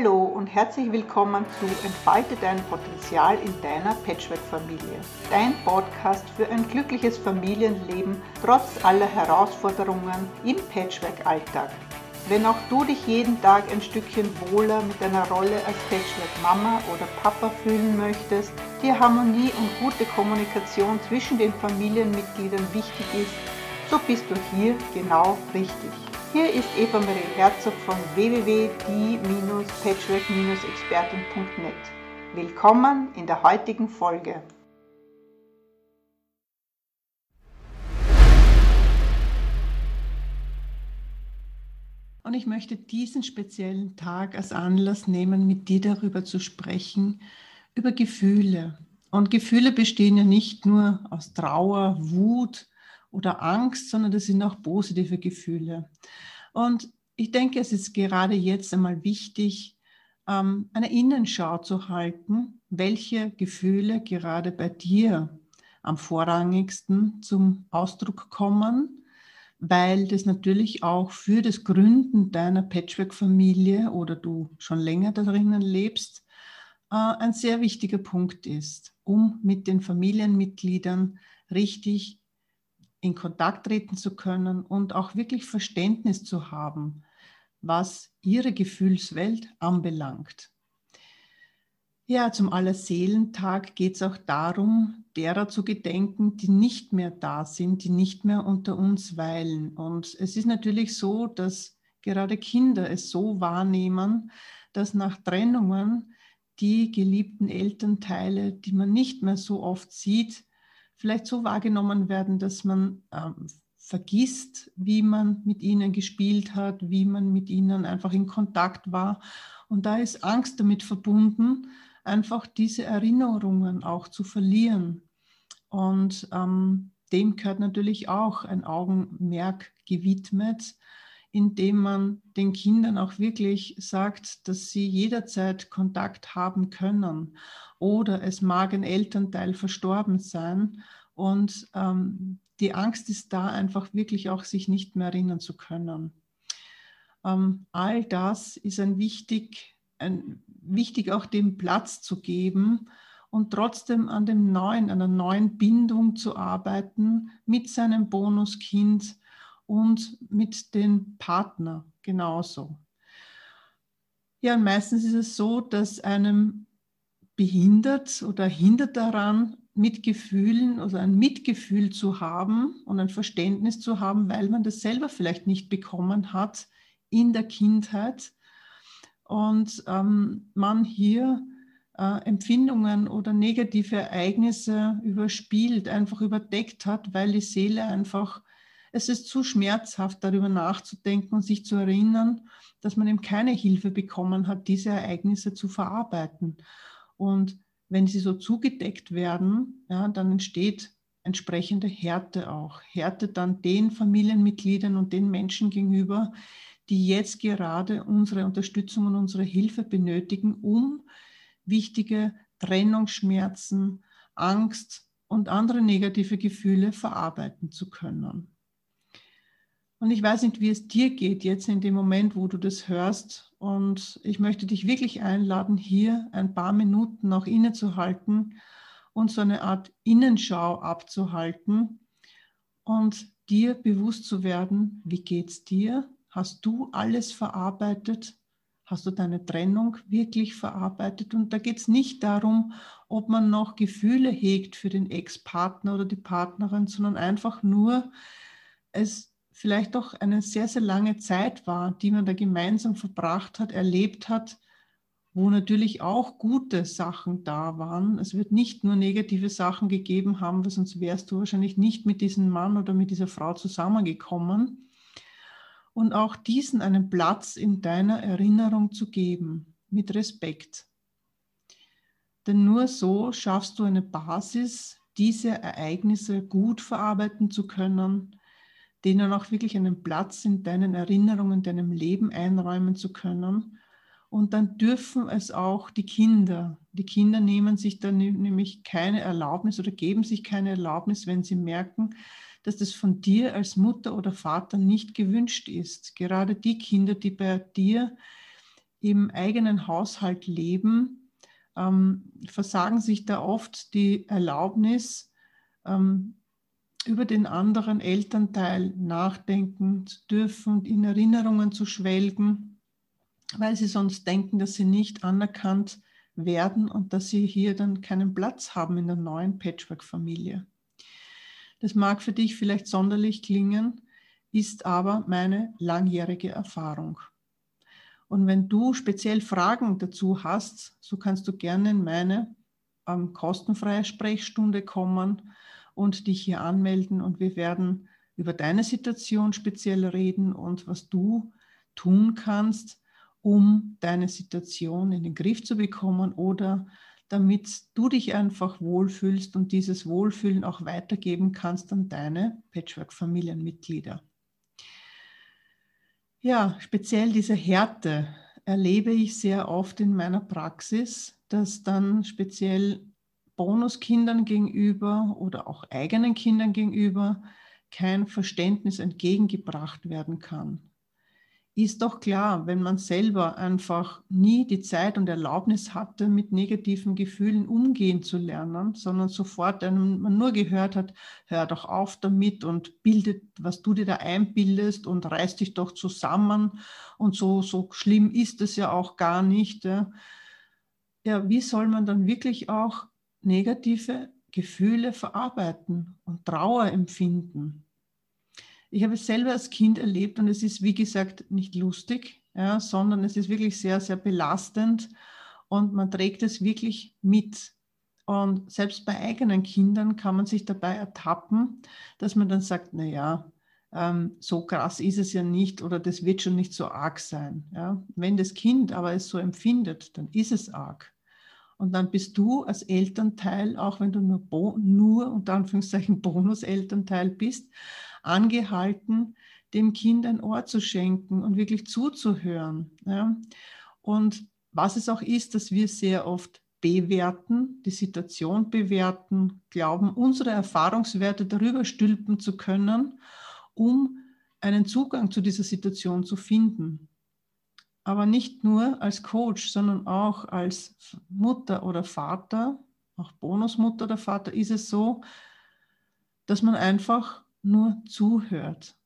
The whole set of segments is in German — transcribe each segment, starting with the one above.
Hallo und herzlich willkommen zu Entfalte dein Potenzial in deiner Patchwork-Familie. Dein Podcast für ein glückliches Familienleben trotz aller Herausforderungen im Patchwork-Alltag. Wenn auch du dich jeden Tag ein Stückchen wohler mit deiner Rolle als Patchwork-Mama oder Papa fühlen möchtest, dir Harmonie und gute Kommunikation zwischen den Familienmitgliedern wichtig ist, so bist du hier genau richtig. Hier ist Eva Marie Herzog von www.die-patchwork-expertin.net. Willkommen in der heutigen Folge. Und ich möchte diesen speziellen Tag als Anlass nehmen, mit dir darüber zu sprechen, über Gefühle. Und Gefühle bestehen ja nicht nur aus Trauer, Wut, oder Angst, sondern das sind auch positive Gefühle. Und ich denke, es ist gerade jetzt einmal wichtig, ähm, eine Innenschau zu halten, welche Gefühle gerade bei dir am vorrangigsten zum Ausdruck kommen, weil das natürlich auch für das Gründen deiner Patchwork-Familie oder du schon länger darin lebst, äh, ein sehr wichtiger Punkt ist, um mit den Familienmitgliedern richtig in Kontakt treten zu können und auch wirklich Verständnis zu haben, was ihre Gefühlswelt anbelangt. Ja, zum Allerseelentag geht es auch darum, derer zu gedenken, die nicht mehr da sind, die nicht mehr unter uns weilen. Und es ist natürlich so, dass gerade Kinder es so wahrnehmen, dass nach Trennungen die geliebten Elternteile, die man nicht mehr so oft sieht, vielleicht so wahrgenommen werden, dass man ähm, vergisst, wie man mit ihnen gespielt hat, wie man mit ihnen einfach in Kontakt war. Und da ist Angst damit verbunden, einfach diese Erinnerungen auch zu verlieren. Und ähm, dem gehört natürlich auch ein Augenmerk gewidmet, indem man den Kindern auch wirklich sagt, dass sie jederzeit Kontakt haben können. Oder es mag ein Elternteil verstorben sein und ähm, die Angst ist da, einfach wirklich auch sich nicht mehr erinnern zu können. Ähm, all das ist ein wichtig, ein, wichtig auch dem Platz zu geben und trotzdem an dem neuen, einer neuen Bindung zu arbeiten mit seinem Bonuskind und mit dem Partner genauso. Ja, und meistens ist es so, dass einem behindert oder hindert daran, mit Gefühlen oder ein Mitgefühl zu haben und ein Verständnis zu haben, weil man das selber vielleicht nicht bekommen hat in der Kindheit und ähm, man hier äh, Empfindungen oder negative Ereignisse überspielt, einfach überdeckt hat, weil die Seele einfach es ist zu schmerzhaft, darüber nachzudenken und sich zu erinnern, dass man eben keine Hilfe bekommen hat, diese Ereignisse zu verarbeiten. Und wenn sie so zugedeckt werden, ja, dann entsteht entsprechende Härte auch. Härte dann den Familienmitgliedern und den Menschen gegenüber, die jetzt gerade unsere Unterstützung und unsere Hilfe benötigen, um wichtige Trennungsschmerzen, Angst und andere negative Gefühle verarbeiten zu können. Und ich weiß nicht, wie es dir geht jetzt in dem Moment, wo du das hörst. Und ich möchte dich wirklich einladen, hier ein paar Minuten noch innezuhalten und so eine Art Innenschau abzuhalten und dir bewusst zu werden, wie geht es dir? Hast du alles verarbeitet? Hast du deine Trennung wirklich verarbeitet? Und da geht es nicht darum, ob man noch Gefühle hegt für den Ex-Partner oder die Partnerin, sondern einfach nur, es vielleicht doch eine sehr, sehr lange Zeit war, die man da gemeinsam verbracht hat, erlebt hat, wo natürlich auch gute Sachen da waren. Es wird nicht nur negative Sachen gegeben haben, weil sonst wärst du wahrscheinlich nicht mit diesem Mann oder mit dieser Frau zusammengekommen. Und auch diesen einen Platz in deiner Erinnerung zu geben, mit Respekt. Denn nur so schaffst du eine Basis, diese Ereignisse gut verarbeiten zu können, denen auch wirklich einen Platz in deinen Erinnerungen, deinem Leben einräumen zu können. Und dann dürfen es auch die Kinder. Die Kinder nehmen sich dann nämlich keine Erlaubnis oder geben sich keine Erlaubnis, wenn sie merken, dass das von dir als Mutter oder Vater nicht gewünscht ist. Gerade die Kinder, die bei dir im eigenen Haushalt leben, ähm, versagen sich da oft die Erlaubnis, ähm, über den anderen Elternteil nachdenken zu dürfen und in Erinnerungen zu schwelgen, weil sie sonst denken, dass sie nicht anerkannt werden und dass sie hier dann keinen Platz haben in der neuen Patchwork-Familie. Das mag für dich vielleicht sonderlich klingen, ist aber meine langjährige Erfahrung. Und wenn du speziell Fragen dazu hast, so kannst du gerne in meine ähm, kostenfreie Sprechstunde kommen und dich hier anmelden und wir werden über deine Situation speziell reden und was du tun kannst, um deine Situation in den Griff zu bekommen oder damit du dich einfach wohlfühlst und dieses Wohlfühlen auch weitergeben kannst an deine Patchwork-Familienmitglieder. Ja, speziell diese Härte erlebe ich sehr oft in meiner Praxis, dass dann speziell Bonuskindern gegenüber oder auch eigenen Kindern gegenüber kein Verständnis entgegengebracht werden kann ist doch klar, wenn man selber einfach nie die Zeit und Erlaubnis hatte, mit negativen Gefühlen umgehen zu lernen, sondern sofort einem, man nur gehört hat, hör doch auf damit und bildet, was du dir da einbildest und reiß dich doch zusammen und so, so schlimm ist es ja auch gar nicht. Ja. ja, wie soll man dann wirklich auch negative Gefühle verarbeiten und Trauer empfinden? Ich habe es selber als Kind erlebt und es ist, wie gesagt, nicht lustig, ja, sondern es ist wirklich sehr, sehr belastend und man trägt es wirklich mit. Und selbst bei eigenen Kindern kann man sich dabei ertappen, dass man dann sagt, naja, ähm, so krass ist es ja nicht oder das wird schon nicht so arg sein. Ja? Wenn das Kind aber es so empfindet, dann ist es arg. Und dann bist du als Elternteil, auch wenn du nur, nur unter Anführungszeichen Bonus-Elternteil bist, angehalten, dem Kind ein Ohr zu schenken und wirklich zuzuhören. Ja. Und was es auch ist, dass wir sehr oft bewerten, die Situation bewerten, glauben, unsere Erfahrungswerte darüber stülpen zu können, um einen Zugang zu dieser Situation zu finden. Aber nicht nur als Coach, sondern auch als Mutter oder Vater, auch Bonusmutter oder Vater, ist es so, dass man einfach nur zuhört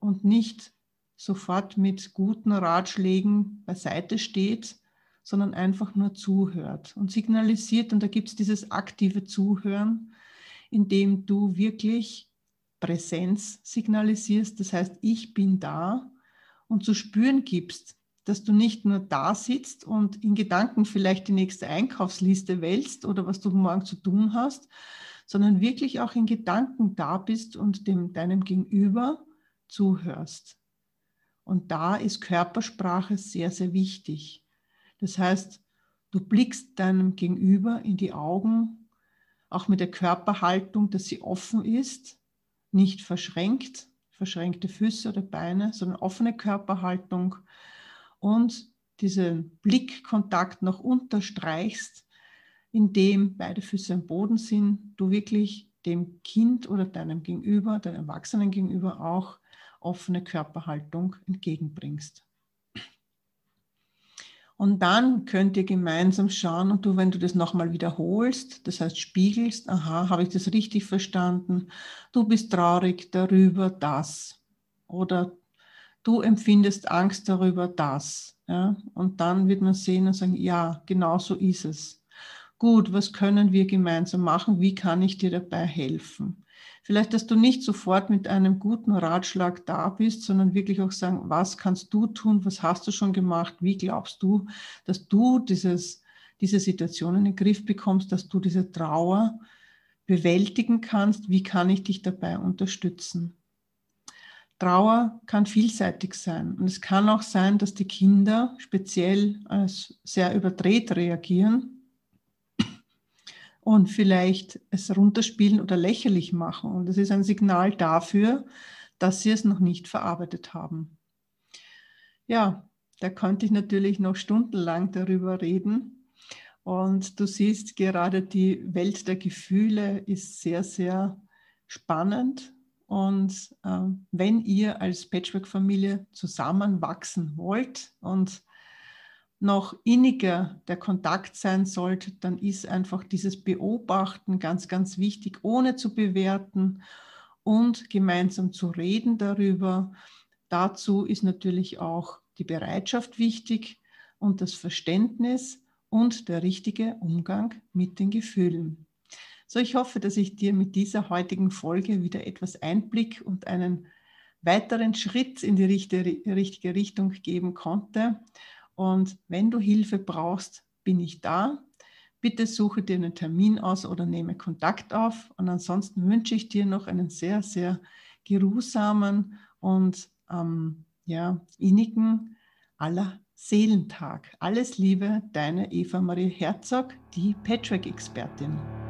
und nicht sofort mit guten Ratschlägen beiseite steht, sondern einfach nur zuhört und signalisiert. Und da gibt es dieses aktive Zuhören, in dem du wirklich Präsenz signalisierst. Das heißt, ich bin da und zu spüren gibst, dass du nicht nur da sitzt und in Gedanken vielleicht die nächste Einkaufsliste wälzt oder was du morgen zu tun hast, sondern wirklich auch in Gedanken da bist und dem, deinem Gegenüber zuhörst. Und da ist Körpersprache sehr, sehr wichtig. Das heißt, du blickst deinem Gegenüber in die Augen, auch mit der Körperhaltung, dass sie offen ist, nicht verschränkt, verschränkte Füße oder Beine, sondern offene Körperhaltung und diesen Blickkontakt noch unterstreichst indem beide Füße am Boden sind, du wirklich dem Kind oder deinem Gegenüber, deinem Erwachsenen gegenüber auch offene Körperhaltung entgegenbringst. Und dann könnt ihr gemeinsam schauen und du, wenn du das nochmal wiederholst, das heißt spiegelst, aha, habe ich das richtig verstanden? Du bist traurig darüber, das. Oder du empfindest Angst darüber, das. Ja? Und dann wird man sehen und sagen, ja, genau so ist es gut, was können wir gemeinsam machen? Wie kann ich dir dabei helfen? Vielleicht, dass du nicht sofort mit einem guten Ratschlag da bist, sondern wirklich auch sagen, was kannst du tun? Was hast du schon gemacht? Wie glaubst du, dass du dieses, diese Situation in den Griff bekommst, dass du diese Trauer bewältigen kannst? Wie kann ich dich dabei unterstützen? Trauer kann vielseitig sein. Und es kann auch sein, dass die Kinder speziell als sehr überdreht reagieren und vielleicht es runterspielen oder lächerlich machen. Und das ist ein Signal dafür, dass sie es noch nicht verarbeitet haben. Ja, da könnte ich natürlich noch stundenlang darüber reden. Und du siehst gerade, die Welt der Gefühle ist sehr, sehr spannend. Und äh, wenn ihr als Patchwork-Familie zusammenwachsen wollt und noch inniger der Kontakt sein sollte, dann ist einfach dieses Beobachten ganz, ganz wichtig, ohne zu bewerten und gemeinsam zu reden darüber. Dazu ist natürlich auch die Bereitschaft wichtig und das Verständnis und der richtige Umgang mit den Gefühlen. So, ich hoffe, dass ich dir mit dieser heutigen Folge wieder etwas Einblick und einen weiteren Schritt in die richtige Richtung geben konnte. Und wenn du Hilfe brauchst, bin ich da. Bitte suche dir einen Termin aus oder nehme Kontakt auf. Und ansonsten wünsche ich dir noch einen sehr, sehr geruhsamen und ähm, ja, innigen aller Seelentag. Alles Liebe, deine Eva Marie Herzog, die Patrick-Expertin.